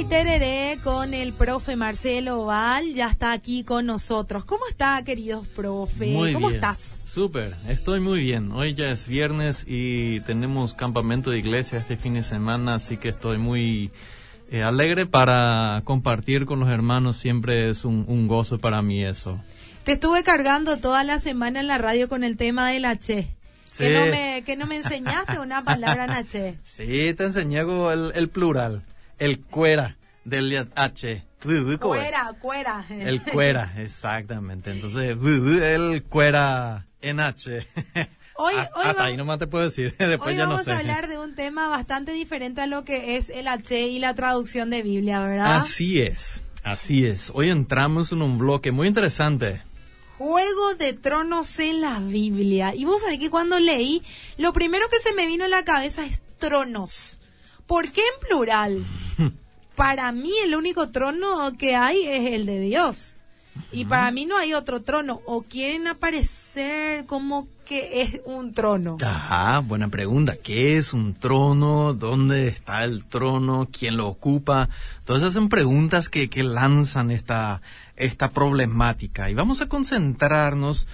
Y Tereré con el profe Marcelo Oval, ya está aquí con nosotros. ¿Cómo está, queridos profe? Muy ¿Cómo bien. estás? Súper, estoy muy bien. Hoy ya es viernes y tenemos campamento de iglesia este fin de semana, así que estoy muy eh, alegre para compartir con los hermanos. Siempre es un, un gozo para mí eso. Te estuve cargando toda la semana en la radio con el tema del H. Sí. Que, no me, que no me enseñaste una palabra en H. Sí, te enseñé el, el plural, el cuera del H. Cuera, cuera. El cuera, exactamente. Entonces, el cuera en H. Hoy, Ah, hoy, hasta va- ahí nomás te puedo decir. Después hoy ya no vamos sé. a hablar de un tema bastante diferente a lo que es el H y la traducción de Biblia, ¿verdad? Así es, así es. Hoy entramos en un bloque muy interesante. Juego de Tronos en la Biblia. Y vos sabés que cuando leí, lo primero que se me vino a la cabeza es tronos. ¿Por qué en plural? Para mí el único trono que hay es el de Dios. Y para mí no hay otro trono. O quieren aparecer como que es un trono. Ajá, buena pregunta. ¿Qué es un trono? ¿Dónde está el trono? ¿Quién lo ocupa? Todas esas son preguntas que, que lanzan esta, esta problemática. Y vamos a concentrarnos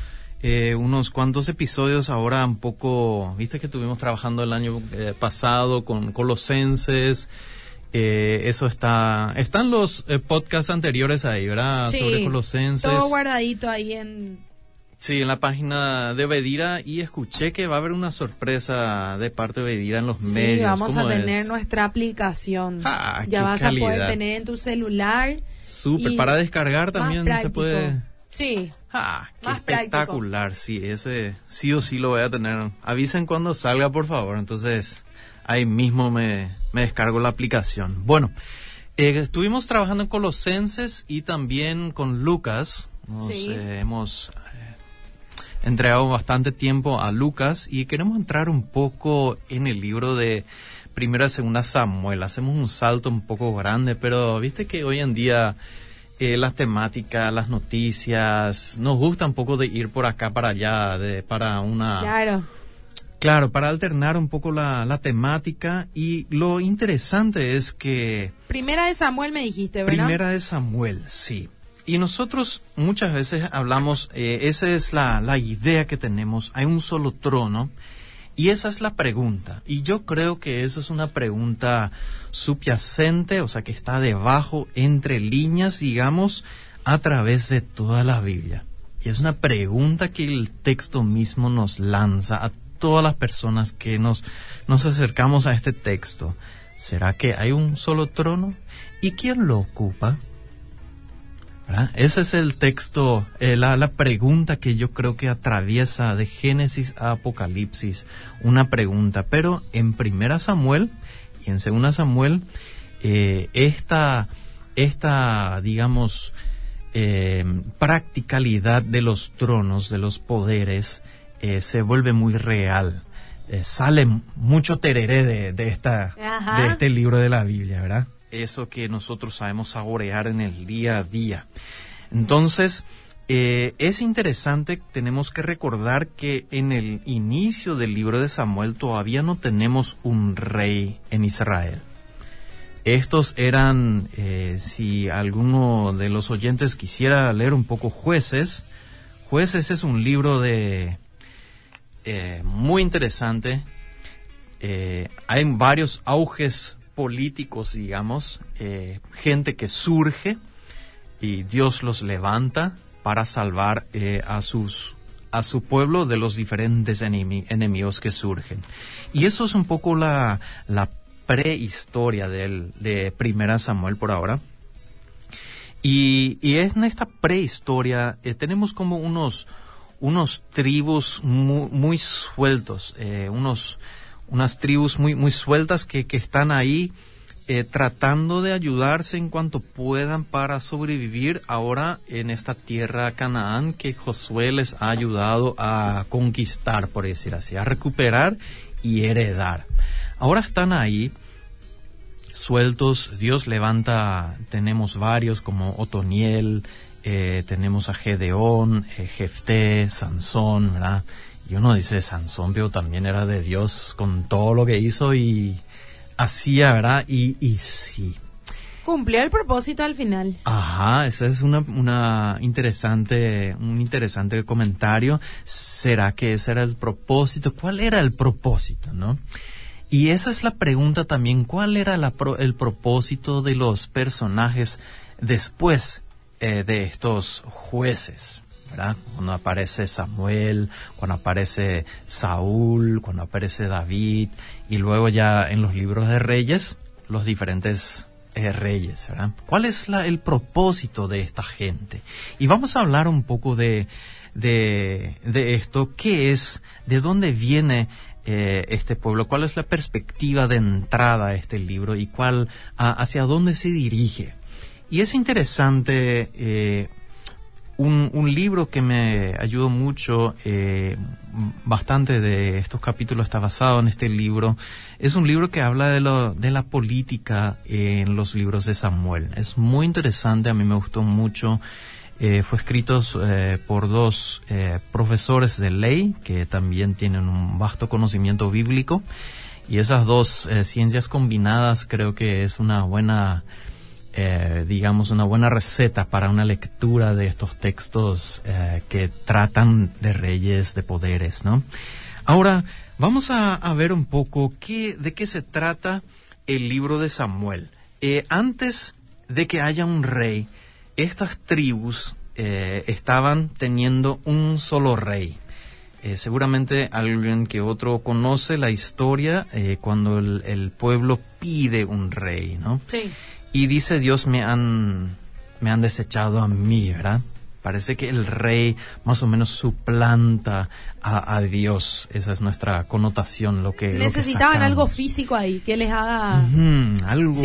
eh, unos cuantos episodios ahora un poco, viste que estuvimos trabajando el año eh, pasado con Colosenses. Eh, eso está, están los eh, podcasts anteriores ahí, ¿verdad? Sobre Colosenses. todo guardadito ahí en... Sí, en la página de Bedira y escuché que va a haber una sorpresa de parte de Bedira en los Sí, medios. vamos a ¿Cómo tener es? nuestra aplicación. Ah, ya vas a poder calidad. tener en tu celular. Súper, para descargar también se práctico. puede... Sí. Ah, qué Más práctico. espectacular, sí, ese sí o sí lo voy a tener. Avisen cuando salga, por favor, entonces ahí mismo me, me descargo la aplicación. Bueno, eh, estuvimos trabajando en Colosenses y también con Lucas. Nos Sí. eh, hemos eh, entregado bastante tiempo a Lucas y queremos entrar un poco en el libro de Primera y Segunda Samuel. Hacemos un salto un poco grande, pero viste que hoy en día eh, las temáticas, las noticias, nos gusta un poco de ir por acá para allá, de, para una... Claro. Claro, para alternar un poco la, la temática y lo interesante es que Primera de Samuel me dijiste, ¿verdad? Primera de Samuel, sí. Y nosotros muchas veces hablamos, eh, esa es la, la idea que tenemos, hay un solo trono y esa es la pregunta. Y yo creo que esa es una pregunta subyacente, o sea, que está debajo, entre líneas, digamos, a través de toda la Biblia. Y es una pregunta que el texto mismo nos lanza a todas las personas que nos, nos acercamos a este texto. ¿Será que hay un solo trono? ¿Y quién lo ocupa? Ese es el texto, eh, la, la pregunta que yo creo que atraviesa de Génesis a Apocalipsis, una pregunta. Pero en Primera Samuel y en Segunda Samuel, eh, esta, esta, digamos, eh, practicalidad de los tronos, de los poderes, eh, se vuelve muy real. Eh, sale mucho tereré de, de, esta, Ajá. de este libro de la Biblia, ¿verdad? Eso que nosotros sabemos saborear en el día a día. Entonces, eh, es interesante, tenemos que recordar que en el inicio del libro de Samuel todavía no tenemos un rey en Israel. Estos eran, eh, si alguno de los oyentes quisiera leer un poco Jueces, Jueces es un libro de eh, muy interesante. Eh, hay varios auges políticos, digamos, eh, gente que surge y Dios los levanta para salvar a sus a su pueblo de los diferentes enemi- enemigos que surgen. Y eso es un poco la, la prehistoria del, de Primera Samuel por ahora. Y, y en esta prehistoria eh, tenemos como unos, unos tribus muy, muy sueltos, eh, unos, unas tribus muy, muy sueltas que, que están ahí eh, tratando de ayudarse en cuanto puedan para sobrevivir ahora en esta tierra Canaán que Josué les ha ayudado a conquistar, por decir así, a recuperar y heredar. Ahora están ahí sueltos, Dios levanta, tenemos varios como Otoniel, eh, tenemos a Gedeón, eh, Jefté, Sansón, ¿verdad? Y uno dice, Sansón, pero también era de Dios con todo lo que hizo y hacía, ¿verdad? Y, y sí. Cumplió el propósito al final. Ajá, ese es una, una interesante, un interesante comentario. ¿Será que ese era el propósito? ¿Cuál era el propósito, no? Y esa es la pregunta también, ¿cuál era el propósito de los personajes después eh, de estos jueces? ¿verdad? Cuando aparece Samuel, cuando aparece Saúl, cuando aparece David, y luego ya en los libros de reyes, los diferentes eh, reyes, ¿verdad? ¿Cuál es la, el propósito de esta gente? Y vamos a hablar un poco de, de, esto, qué es, de dónde viene eh, este pueblo, cuál es la perspectiva de entrada a este libro y cuál, hacia dónde se dirige. Y es interesante eh, un, libro que me ayudó mucho, eh, bastante de estos capítulos está basado en este libro, es un libro que habla de, lo, de la política en los libros de Samuel. Es muy interesante, a mí me gustó mucho. Eh, fue escrito eh, por dos profesores de ley que también tienen un vasto conocimiento bíblico y esas dos ciencias combinadas creo que es una buena eh, digamos, una buena receta para una lectura de estos textos eh, que tratan de reyes, de poderes, ¿no? Ahora, vamos a, ver un poco qué, de qué se trata el libro de Samuel. Eh, antes de que haya un rey, estas tribus estaban teniendo un solo rey. seguramente alguien que otro conoce la historia cuando el, pueblo pide un rey, ¿no? Y dice Dios me han, me han desechado a mí, ¿verdad? Parece que el rey más o menos suplanta a, Dios. Esa es nuestra connotación, lo que necesitaban algo físico ahí que les haga algo,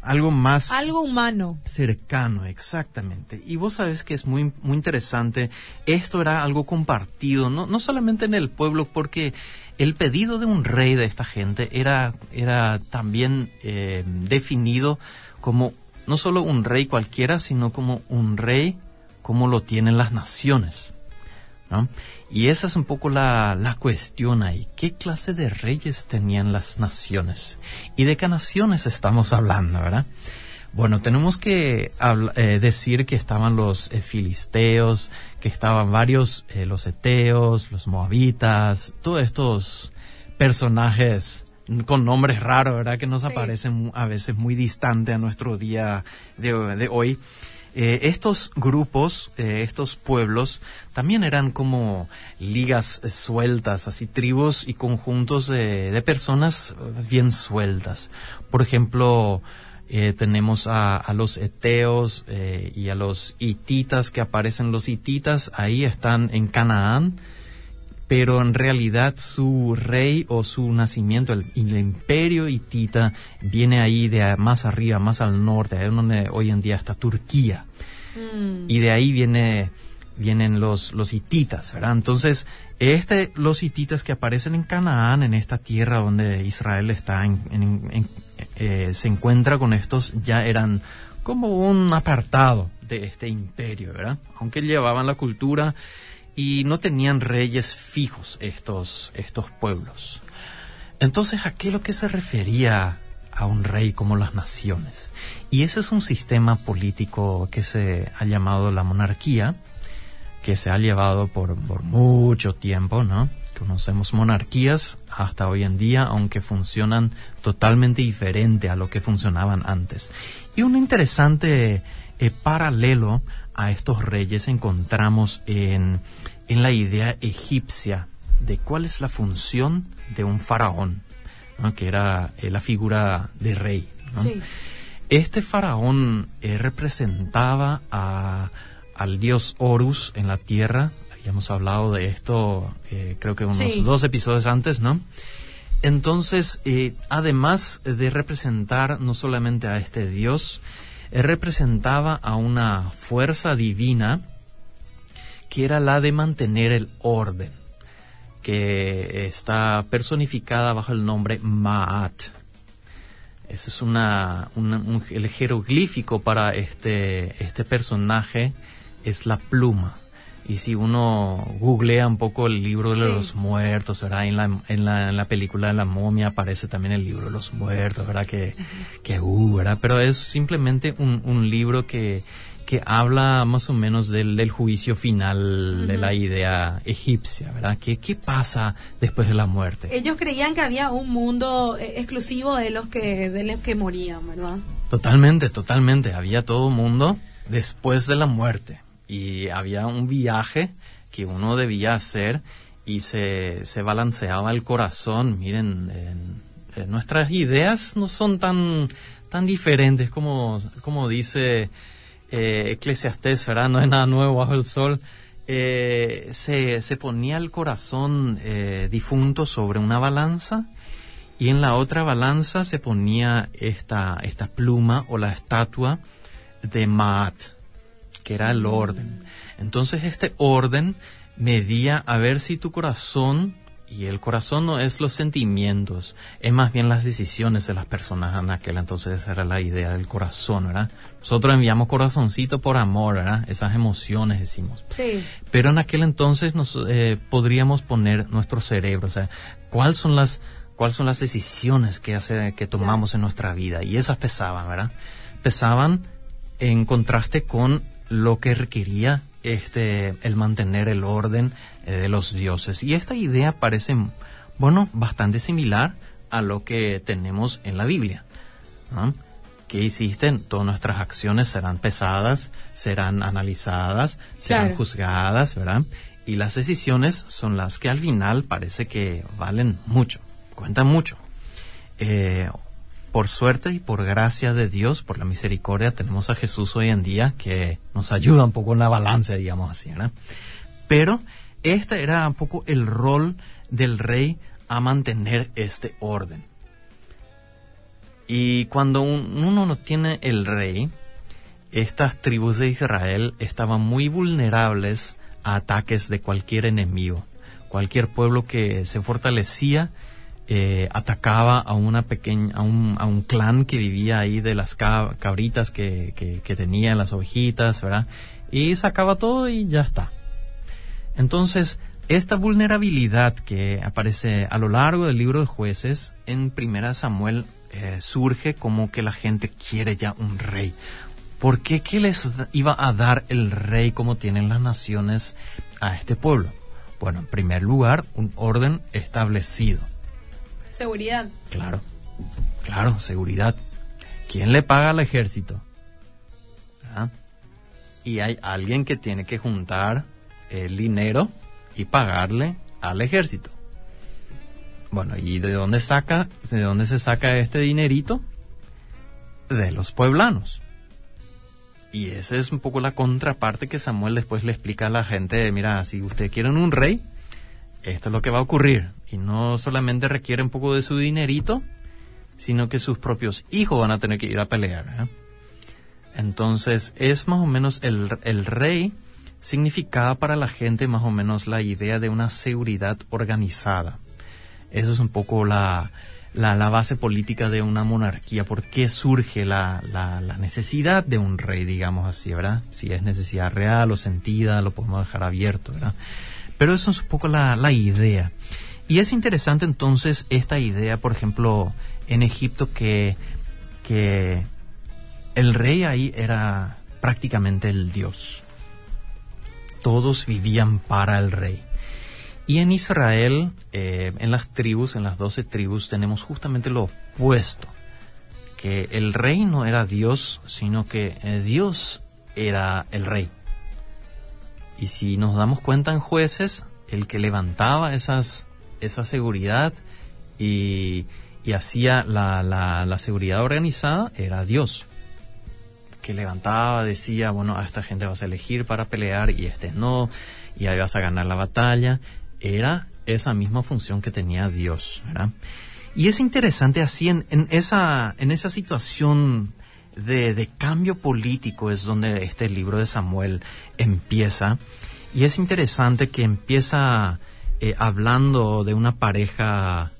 algo más algo humano, cercano, exactamente. Y vos sabes que es muy muy interesante. Esto era algo compartido, no no solamente en el pueblo, porque el pedido de un rey de esta gente era era también eh, definido como no solo un rey cualquiera, sino como un rey como lo tienen las naciones. Y esa es un poco la, la, cuestión ahí. ¿Qué clase de reyes tenían las naciones? ¿Y de qué naciones estamos hablando, verdad? Bueno, tenemos que eh, decir que estaban los eh, filisteos, que estaban varios, eh, los eteos, los moabitas, todos estos personajes con nombres raros, ¿verdad? Que nos aparecen a veces muy distante a nuestro día de, hoy. Eh, estos grupos, eh, estos pueblos, también eran como ligas sueltas, así tribus y conjuntos de, personas bien sueltas. Por ejemplo, eh, tenemos a, a, los eteos y a los hititas que aparecen. Los hititas ahí están en Canaán pero en realidad su rey o su nacimiento, el, imperio hitita, viene ahí de más arriba, más al norte, ahí donde hoy en día está Turquía. Mm. Y de ahí viene, vienen los, los hititas, ¿verdad? Entonces, este, los hititas que aparecen en Canaán, en esta tierra donde Israel está, eh, se encuentra con estos, ya eran como un apartado de este imperio, ¿verdad? Aunque llevaban la cultura y no tenían reyes fijos estos, estos pueblos. Entonces, ¿a qué lo que se refería a un rey como las naciones? Y ese es un sistema político que se ha llamado la monarquía, que se ha llevado por, por mucho tiempo, ¿no? Conocemos monarquías hasta hoy en día, aunque funcionan totalmente diferente a lo que funcionaban antes. Y un interesante eh, paralelo a estos reyes encontramos en, en la idea egipcia de cuál es la función de un faraón, que era eh, la figura de rey. Este faraón eh, representaba a, al dios Horus en la tierra. Habíamos hablado de esto, eh, creo que unos dos episodios antes, ¿no? Entonces, además de representar no solamente a este dios, representaba a una fuerza divina que era la de mantener el orden, que está personificada bajo el nombre Maat. Ese es una, el jeroglífico para este, este personaje, es la pluma. Y si uno googlea un poco el libro de los muertos, ¿verdad? En la, en, la, en la película de la momia aparece también el libro de los muertos, ¿verdad? Que, que uh, ¿verdad? Pero es simplemente un, un libro que, que habla más o menos del, del juicio final de la idea egipcia, ¿verdad? ¿Qué, ¿Qué pasa después de la muerte? Ellos creían que había un mundo eh, exclusivo de los que, de los que morían, ¿verdad? Totalmente, totalmente. Había todo un mundo después de la muerte y había un viaje que uno debía hacer y se, se balanceaba el corazón. Miren, nuestras ideas no son tan, tan diferentes como, como dice eh, Eclesiastés, ¿verdad? No es nada nuevo bajo el sol. Eh, se, se, ponía el corazón eh, difunto sobre una balanza y en la otra balanza se ponía esta, esta pluma o la estatua de Maat, que era el orden. Entonces este orden medía a ver si tu corazón, y el corazón no es los sentimientos, es más bien las decisiones de las personas en aquel entonces esa era la idea del corazón, ¿verdad? Nosotros enviamos corazoncito por amor, ¿verdad? Esas emociones decimos. Sí. Pero en aquel entonces nos eh, podríamos poner nuestro cerebro, o sea, ¿cuáles son las cuáles son las decisiones que hace que tomamos en nuestra vida? Y esas pesaban, ¿verdad? Pesaban en contraste con lo que requería este el mantener el orden eh, de los dioses. Y esta idea parece, bueno, bastante similar a lo que tenemos en la Biblia. ¿no? ¿Qué hiciste? Todas nuestras acciones serán pesadas, serán analizadas, serán juzgadas, ¿verdad? Y las decisiones son las que al final parece que valen mucho, cuentan mucho. Eh, por suerte y por gracia de Dios, por la misericordia, tenemos a Jesús hoy en día que nos ayuda un poco en la balanza, digamos así, ¿no? Pero este era un poco el rol del rey a mantener este orden. Y cuando uno no tiene el rey, estas tribus de Israel estaban muy vulnerables a ataques de cualquier enemigo. Cualquier pueblo que se fortalecía eh, atacaba a una pequeña, a un, clan que vivía ahí de las cabritas que, que, que las ovejitas, ¿verdad? Y sacaba todo y ya está. Entonces, esta vulnerabilidad que aparece a lo largo del libro de jueces, en primera Samuel eh, surge como que la gente quiere ya un rey. ¿Por qué? ¿Qué les iba a dar el rey como tienen las naciones a este pueblo? Bueno, en primer lugar, un orden establecido. Seguridad. Claro, claro, seguridad. ¿Quién le paga al ejército? ¿Ah? Y hay alguien que tiene que juntar el dinero y pagarle al ejército. Bueno, ¿y de dónde saca, de dónde se saca este dinerito? De los pueblanos. Y esa es un poco la contraparte que Samuel después le explica a la gente, mira, si ustedes quieren un rey, esto es lo que va a ocurrir. Y no solamente requiere un poco de su dinerito, sino que sus propios hijos van a tener que ir a pelear. ¿eh? Entonces es más o menos el, el rey significaba para la gente más o menos la idea de una seguridad organizada. Eso es un poco la, la, base política de una monarquía. ¿Por qué surge la, la, la, necesidad de un rey, digamos así, verdad? Si es necesidad real o sentida, lo podemos dejar abierto, ¿verdad? Pero eso es un poco la, la idea. Y es interesante entonces esta idea, por ejemplo, en Egipto que, que el rey ahí era prácticamente el dios. Todos vivían para el rey. Y en Israel, eh, en las tribus, en las doce tribus, tenemos justamente lo opuesto, que el rey no era Dios, sino que eh, Dios era el rey. Y si nos damos cuenta en jueces, el que levantaba esas, esa seguridad y, y hacía la, la, seguridad organizada era Dios. Que levantaba, decía, bueno, a esta gente vas a elegir para pelear y este no, y ahí vas a ganar la batalla. Era esa misma función que tenía Dios. Y es interesante así en, en esa, en esa situación de, de, cambio político es donde este libro de Samuel empieza. Y es interesante que empieza eh, hablando de una pareja,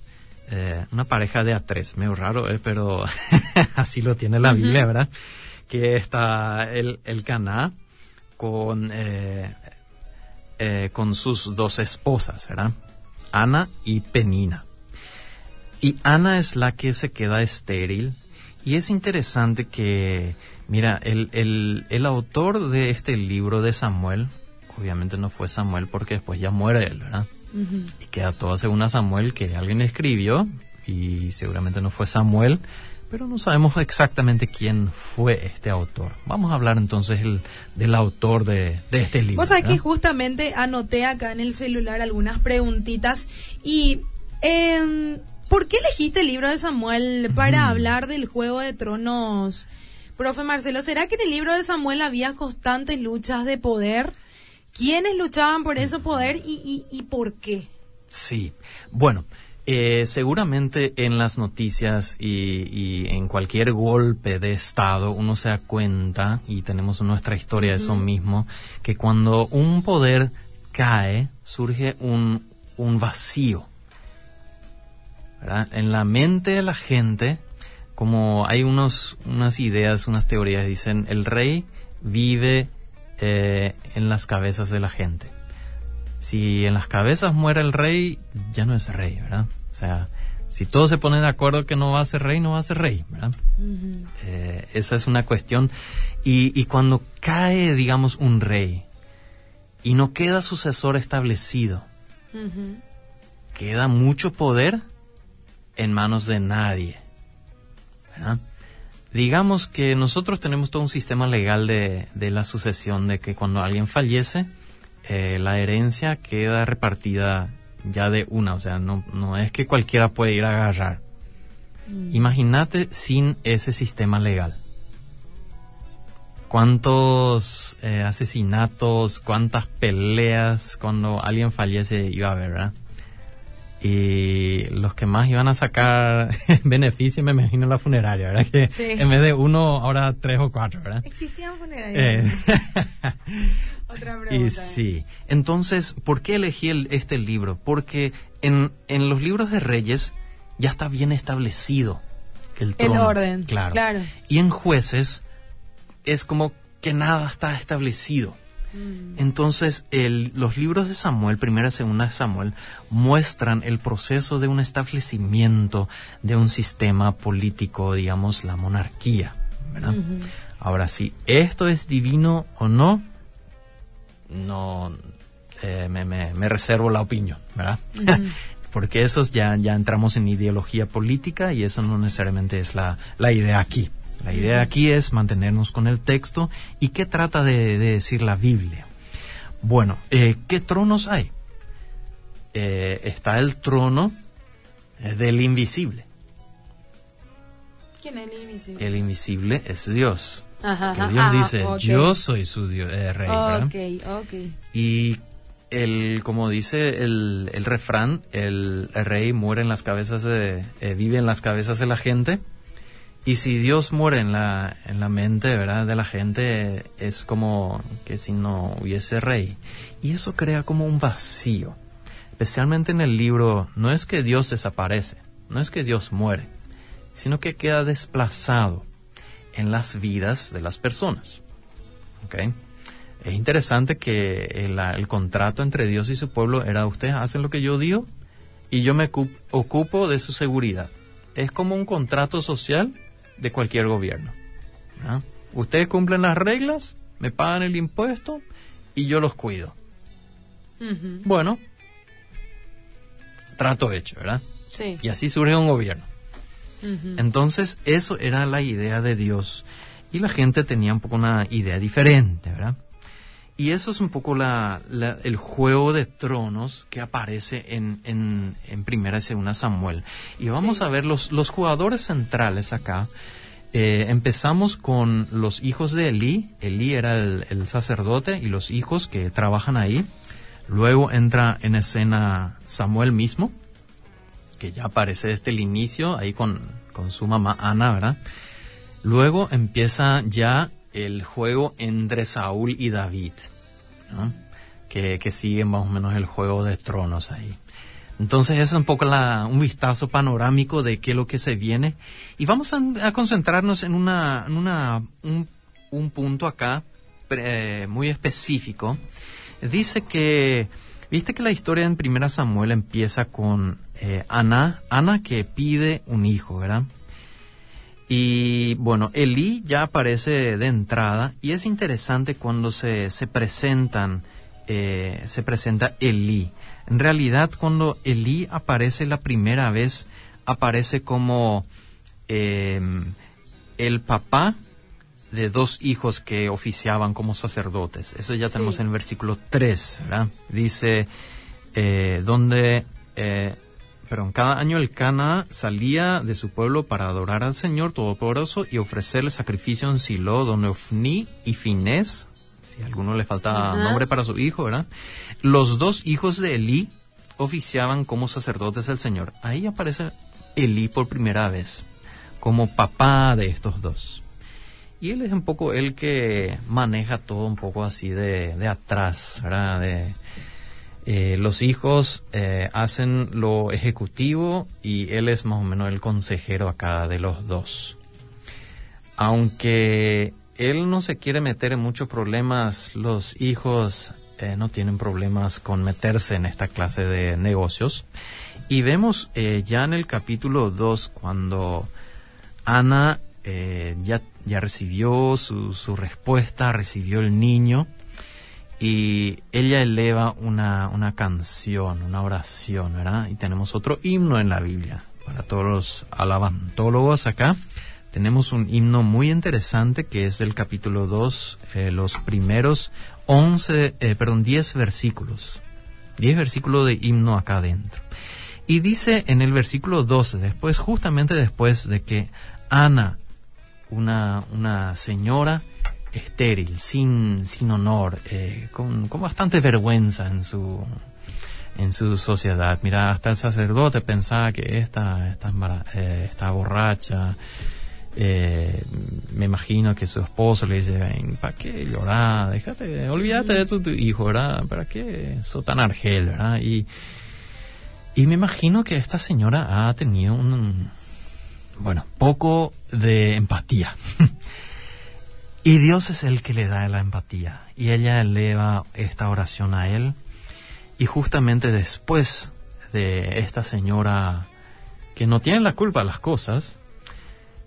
eh, una pareja de a tres, medio raro, eh, pero así lo tiene la Biblia, ¿verdad? Que está el, el Caná con, eh, con sus dos esposas, ¿verdad? Ana y Penina. Y Ana es la que se queda estéril. Y es interesante que, mira, el, el, el autor de este libro de Samuel, obviamente no fue Samuel porque después ya muere él, ¿verdad? Y queda todo según a Samuel que alguien escribió y seguramente no fue Samuel, pero no sabemos exactamente quién fue este autor. Vamos a hablar entonces el, del autor de, de este libro. Vos sabés que justamente anoté acá en el celular algunas preguntitas y... Eh, ¿Por qué elegiste el libro de Samuel para hablar del Juego de Tronos? Profe Marcelo, ¿será que en el libro de Samuel había constantes luchas de poder? ¿Quiénes luchaban por ese poder y, y, y por qué? Sí, bueno, eh, seguramente en las noticias y, y, en cualquier golpe de Estado uno se da cuenta, y tenemos en nuestra historia eso mismo, que cuando un poder cae surge un, un vacío. ¿Verdad? En la mente de la gente, como hay unos, unas ideas, unas teorías, dicen, el rey vive eh, en las cabezas de la gente. Si en las cabezas muere el rey, ya no es rey, ¿verdad? O sea, si todos se ponen de acuerdo que no va a ser rey, no va a ser rey, ¿verdad? Uh -huh. eh, esa es una cuestión. Y, y cuando cae, digamos, un rey y no queda sucesor establecido, uh -huh. queda mucho poder en manos de nadie. ¿verdad? Digamos que nosotros tenemos todo un sistema legal de, de la sucesión, de que cuando alguien fallece, eh, la herencia queda repartida ya de una, o sea, no, no es que cualquiera puede ir a agarrar. Mm. Imagínate sin ese sistema legal. ¿Cuántos eh, asesinatos, cuántas peleas cuando alguien fallece iba a haber, verdad? Y los que más iban a sacar beneficio, me imagino la funeraria, ¿verdad? Que sí. en vez de uno, ahora tres o cuatro, ¿verdad? Existían funerarias. Eh. Otra pregunta. Y sí. Entonces, ¿por qué elegí el, este libro? Porque en, en los libros de Reyes ya está bien establecido el trono. El orden. Claro. claro. Y en jueces es como que nada está establecido. Entonces, el, los libros de Samuel, primera y segunda de Samuel, muestran el proceso de un establecimiento de un sistema político, digamos, la monarquía. Ahora, si esto es divino o no, no eh, me, me, me, reservo la opinión, ¿verdad? Porque eso ya, ya entramos en ideología política y eso no necesariamente es la, la idea aquí. La idea aquí es mantenernos con el texto y qué trata de, de decir la Biblia. Bueno, eh, ¿qué tronos hay? Eh, está el trono eh, del invisible. ¿Quién es el invisible? El invisible es Dios. Ajá, que Dios ajá, dice, okay. yo soy su Dios, eh, rey. Okay, okay. Y el, como dice el, el refrán, el, el, rey muere en las cabezas de, vive en las cabezas de la gente. Y si Dios muere en la, en la mente, ¿verdad? De la gente, es como que si no hubiese rey. Y eso crea como un vacío. Especialmente en el libro, no es que Dios desaparece, no es que Dios muere, sino que queda desplazado en las vidas de las personas. ¿Ok? Es interesante que el, el contrato entre Dios y su pueblo era ustedes hacen lo que yo digo y yo me ocupo de su seguridad. Es como un contrato social de cualquier gobierno. ¿no? Ustedes cumplen las reglas, me pagan el impuesto y yo los cuido. Uh -huh. Bueno, trato hecho, ¿verdad? Sí. Y así surge un gobierno. Uh -huh. Entonces, eso era la idea de Dios. Y la gente tenía un poco una idea diferente, ¿verdad? Y eso es un poco la, la, el juego de tronos que aparece en, en, en Primera y Segunda Samuel. Y vamos sí. a ver los, los jugadores centrales acá. Eh, empezamos con los hijos de Elí. Elí era el, el, sacerdote y los hijos que trabajan ahí. Luego entra en escena Samuel mismo, que ya aparece desde el inicio, ahí con, con su mamá Ana, ¿verdad? Luego empieza ya el juego entre Saúl y David, ¿no? que, que sigue más o menos el juego de tronos ahí. Entonces es un poco la, un vistazo panorámico de qué es lo que se viene. Y vamos a, a concentrarnos en, una, en una, un, un punto acá eh, muy específico. dice que, viste que la historia en Primera Samuel empieza con eh, Ana, Ana que pide un hijo, ¿verdad? Y bueno, Elí ya aparece de entrada y es interesante cuando se, se presentan, eh, se presenta Elí. En realidad, cuando Elí aparece la primera vez, aparece como em, el papá de dos hijos que oficiaban como sacerdotes. Eso ya tenemos en el versículo 3, ¿verdad? Dice, eh, donde eh, pero en cada año el Cana salía de su pueblo para adorar al Señor Todopoderoso y ofrecerle sacrificio en Silo, donde Ofni y Finés, si a alguno le falta nombre para su hijo, ¿verdad? Los dos hijos de Elí oficiaban como sacerdotes del Señor. Ahí aparece Elí por primera vez, como papá de estos dos. Y él es un poco el que maneja todo un poco así de, de atrás, ¿verdad? De, eh, los hijos eh, hacen lo ejecutivo y él es más o menos el consejero acá de los dos. Aunque él no se quiere meter en muchos problemas, los hijos eh, no tienen problemas con meterse en esta clase de negocios. Y vemos ya en el capítulo 2 cuando Ana ya, ya recibió su, su respuesta, recibió el niño y ella eleva una, una canción, una oración, ¿verdad? Y tenemos otro himno en la Biblia. Para todos los alabantólogos acá, tenemos un himno muy interesante que es del capítulo 2, eh, los primeros 11, eh, perdón, 10 versículos. 10 versículos de himno acá adentro. Y dice en el versículo 12, después, justamente después de que Ana, una, una señora, estéril, sin, sin honor, eh, con, con, bastante vergüenza en su, en su sociedad. Mira, hasta el sacerdote pensaba que esta, esta, eh, borracha. Eh, me imagino que su esposo le dice, ¿para qué llorar? Déjate, olvídate de tu, hijo, ¿verdad? ¿Para qué sos tan argel, verdad? Y, y me imagino que esta señora ha tenido un, bueno, poco de empatía. Y Dios es el que le da la empatía. Y ella eleva esta oración a Él. Y justamente después de esta señora que no tiene la culpa de las cosas,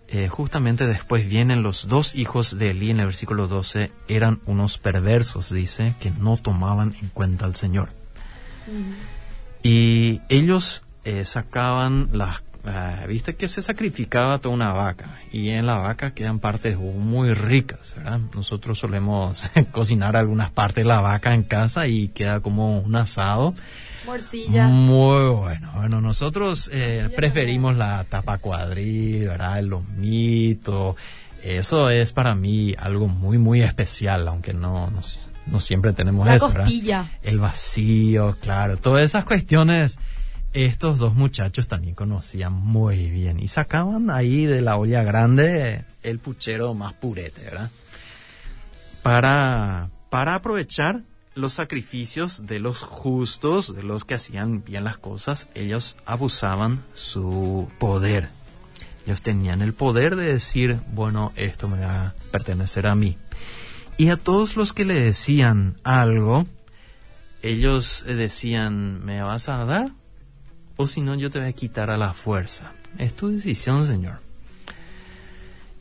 eh, justamente después vienen los dos hijos de Elí en el versículo 12, eran unos perversos, dice, que no tomaban en cuenta al Señor. Y ellos eh, sacaban las Ah, viste que se sacrificaba toda una vaca y en la vaca quedan partes muy ricas, ¿verdad? Nosotros solemos cocinar algunas partes de la vaca en casa y queda como un asado. Morcilla. Muy bueno. Bueno, nosotros eh, preferimos la tapa cuadril, ¿verdad? El lomito. Eso es para mí algo muy, muy especial, aunque no, no, siempre tenemos la eso, costilla. El vacío, claro. Todas esas cuestiones estos dos muchachos también conocían muy bien y sacaban ahí de la olla grande el puchero más purete, ¿verdad? Para, para aprovechar los sacrificios de los justos, de los que hacían bien las cosas, ellos abusaban su poder. Ellos tenían el poder de decir, bueno, esto me va a pertenecer a mí. Y a todos los que le decían algo, ellos decían, ¿me vas a dar? O si no yo te voy a quitar a la fuerza. Es tu decisión, Señor.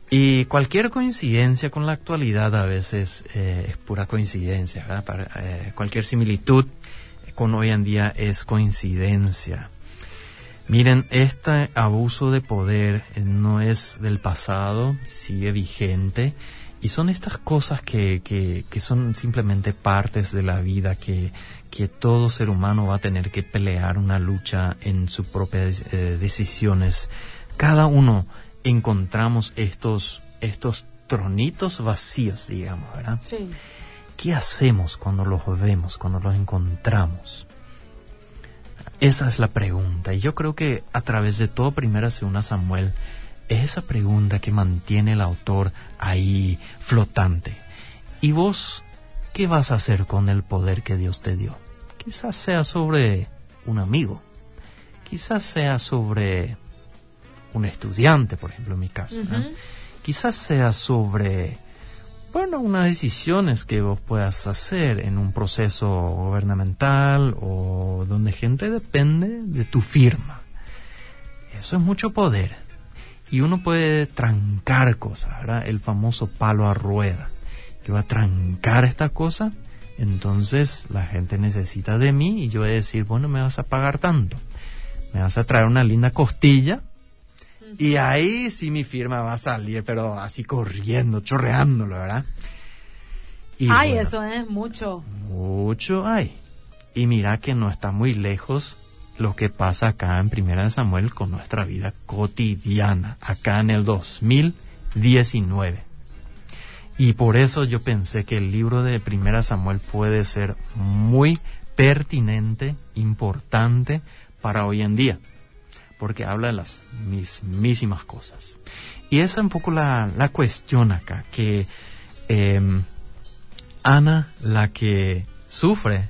Y cualquier coincidencia con la actualidad a veces eh, es pura coincidencia, ¿verdad? Eh, cualquier similitud con hoy en día es coincidencia. Miren, este abuso de poder no es del pasado, sigue vigente y son estas cosas que, que son simplemente partes de la vida que, que todo ser humano va a tener que pelear una lucha en sus propias eh, decisiones. Cada uno encontramos estos, estos tronitos vacíos, digamos, ¿verdad? Sí. ¿Qué hacemos cuando los vemos, cuando los encontramos? Esa es la pregunta. Y yo creo que a través de todo Primera Segunda Samuel es esa pregunta que mantiene el autor ahí flotante. ¿Y vos qué vas a hacer con el poder que Dios te dio? Quizás sea sobre un amigo, quizás sea sobre un estudiante, por ejemplo, en mi caso. Quizás sea sobre bueno, unas decisiones que vos puedas hacer en un proceso gubernamental o donde gente depende de tu firma. Eso es mucho poder. Y uno puede trancar cosas, ¿verdad? El famoso palo a rueda. Yo voy a trancar esta cosa, entonces la gente necesita de mí y yo voy a decir, bueno, me vas a pagar tanto. Me vas a traer una linda costilla y ahí sí mi firma va a salir, pero así corriendo, chorreándolo, ¿verdad? Y Ay, eso es mucho. Mucho hay. Y mira que no está muy lejos lo que pasa acá en Primera de Samuel con nuestra vida cotidiana, acá en el 2019. Y por eso yo pensé que el libro de Primera Samuel puede ser muy pertinente, importante para hoy en día porque habla de las mismísimas cosas. Y esa es un poco la, cuestión acá, que em, Ana, la que sufre,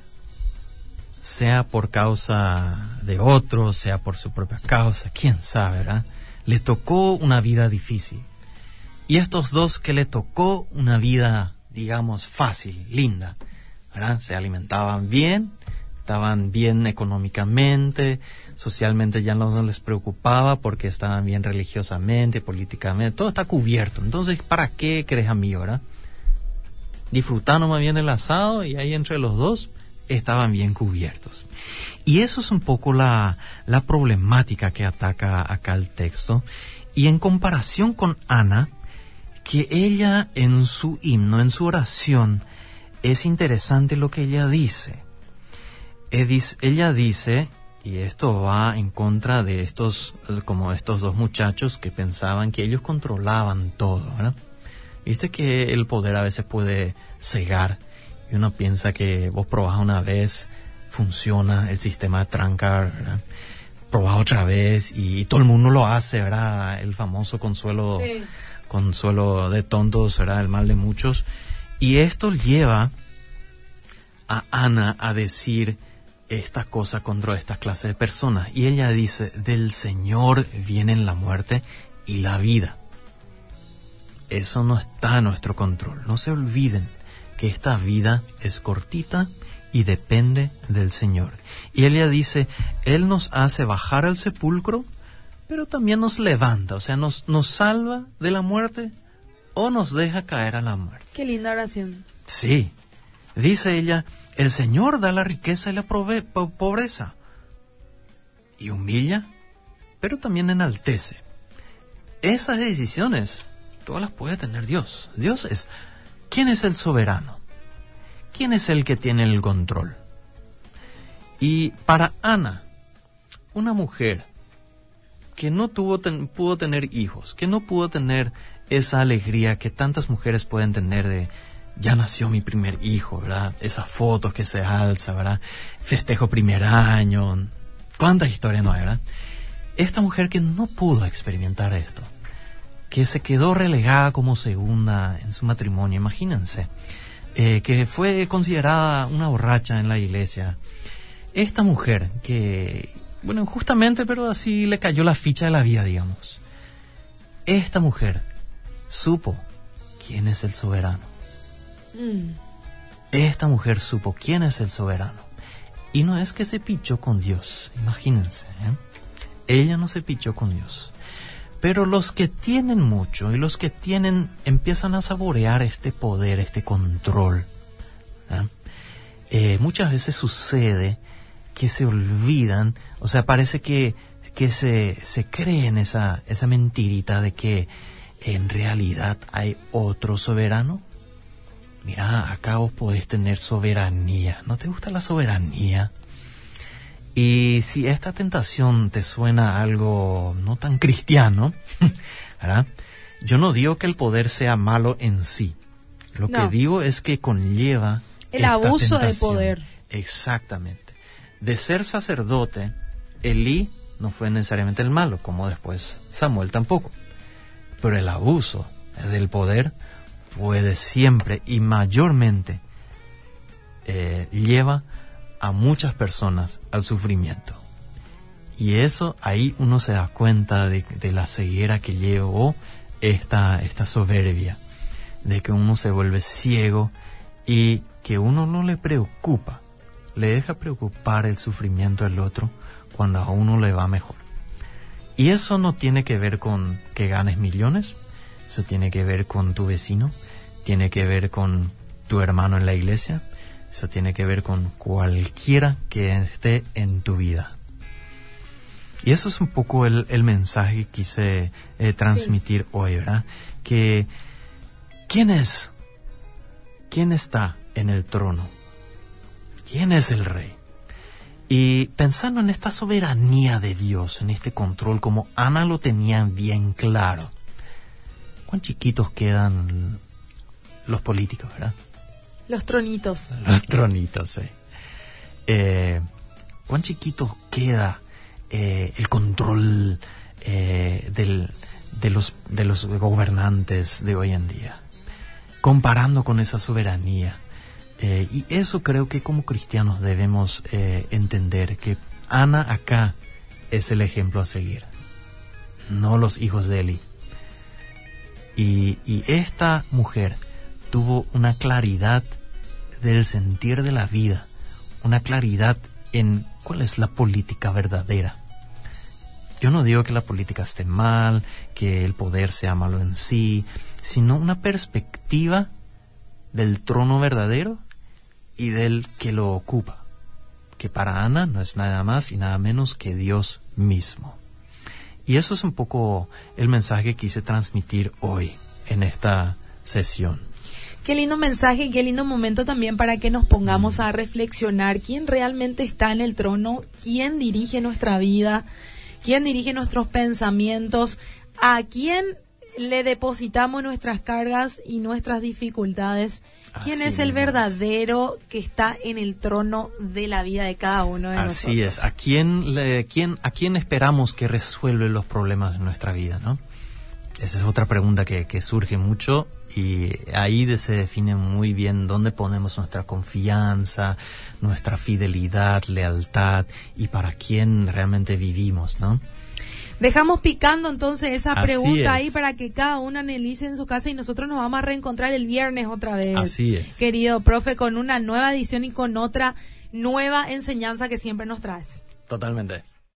sea por causa de otro, sea por su propia causa, quién sabe, ¿verdad? Le tocó una vida difícil. Y estos dos que le tocó una vida, digamos, fácil, linda, ¿verdad? Se alimentaban bien, estaban bien económicamente, socialmente ya no les preocupaba porque estaban bien religiosamente, políticamente, todo está cubierto. Entonces, ¿para qué crees a mí, verdad? Disfrutando más bien el asado y ahí entre los dos estaban bien cubiertos. Y eso es un poco la, la problemática que ataca acá el texto. Y en comparación con Ana, que ella en su himno, en su oración, es interesante lo que ella dice. Ella dice, y esto va en contra de estos, como estos dos muchachos que pensaban que ellos controlaban todo, ¿verdad? Viste que el poder a veces puede cegar y uno piensa que vos probás una vez, funciona el sistema de ¿verdad? Probás otra vez y, todo el mundo lo hace, ¿verdad? El famoso consuelo, consuelo de tontos, ¿verdad? El mal de muchos. Y esto lleva a Ana a decir, esta cosa contra esta clase de personas. Y ella dice, del Señor vienen la muerte y la vida. Eso no está a nuestro control. No se olviden que esta vida es cortita y depende del Señor. Y ella dice, Él nos hace bajar al sepulcro, pero también nos levanta, o sea, nos, nos salva de la muerte o nos deja caer a la muerte. Qué linda oración. Sí, dice ella, el Señor da la riqueza y la pobreza. Y humilla, pero también enaltece. Esas decisiones, todas las puede tener Dios. Dios es, ¿quién es el soberano? ¿Quién es el que tiene el control? Y para Ana, una mujer que no tuvo, pudo tener hijos, que no pudo tener esa alegría que tantas mujeres pueden tener de ya nació mi primer hijo, ¿verdad? Esas fotos que se alza, ¿verdad? Festejo primer año. ¿Cuántas historias no hay, verdad? Esta mujer que no pudo experimentar esto, que se quedó relegada como segunda en su matrimonio, imagínense, eh, que fue considerada una borracha en la iglesia. Esta mujer que, bueno, justamente, pero así le cayó la ficha de la vida, digamos. Esta mujer supo quién es el soberano Mm. Esta mujer supo quién es el soberano. Y no es que se pichó con Dios, imagínense. ¿eh? Ella no se pichó con Dios. Pero los que tienen mucho y los que tienen empiezan a saborear este poder, este control. ¿eh? Eh, muchas veces sucede que se olvidan, o sea, parece que, que se, se creen esa, esa mentirita de que en realidad hay otro soberano mira, acá vos podés tener soberanía. ¿No te gusta la soberanía? Y si esta tentación te suena algo no tan cristiano, ¿verdad? Yo no digo que el poder sea malo en sí. Lo que digo es que conlleva el abuso del poder. Exactamente. De ser sacerdote, Elí no fue necesariamente el malo, como después Samuel tampoco. Pero el abuso del poder puede siempre y mayormente eh, lleva a muchas personas al sufrimiento. Y eso ahí uno se da cuenta de, la ceguera que llevó esta, esta soberbia. de que uno se vuelve ciego y que uno no le preocupa, le deja preocupar el sufrimiento del otro cuando a uno le va mejor. Y eso no tiene que ver con que ganes millones, eso tiene que ver con tu vecino, tiene que ver con tu hermano en la iglesia, eso tiene que ver con cualquiera que esté en tu vida. Y eso es un poco el, mensaje que quise eh, transmitir hoy, ¿verdad? Que ¿quién es? ¿Quién está en el trono? ¿Quién es el rey? Y pensando en esta soberanía de Dios, en este control, como Ana lo tenía bien claro, ¿cuán chiquitos quedan los políticos, verdad? Los tronitos. Los tronitos, sí. Eh, ¿Cuán chiquito queda eh, el control eh, de, los, de los gobernantes de hoy en día? Comparando con esa soberanía. Y eso creo que como cristianos debemos entender, que Ana acá es el ejemplo a seguir, no los hijos de Eli. Y, y esta mujer tuvo una claridad del sentir de la vida, una claridad en cuál es la política verdadera. Yo no digo que la política esté mal, que el poder sea malo en sí, sino una perspectiva del trono verdadero y del que lo ocupa, que para Ana no es nada más y nada menos que Dios mismo. Y eso es un poco el mensaje que quise transmitir hoy en esta sesión. Qué lindo mensaje y qué lindo momento también para que nos pongamos a reflexionar quién realmente está en el trono, quién dirige nuestra vida, quién dirige nuestros pensamientos, a quién le depositamos nuestras cargas y nuestras dificultades. ¿Quién es el verdadero que está en el trono de la vida de cada uno de nosotros? Así es. ¿A quién, le, quién, ¿A quién esperamos que resuelve los problemas de nuestra vida, no? Esa es otra pregunta que, que surge mucho y ahí se define muy bien dónde ponemos nuestra confianza, nuestra fidelidad, lealtad y para quién realmente vivimos, ¿no? Dejamos picando entonces esa pregunta ahí para que cada uno analice en su casa y nosotros nos vamos a reencontrar el viernes otra vez. Así es. Querido profe, con una nueva edición y con otra nueva enseñanza que siempre nos traes. Totalmente.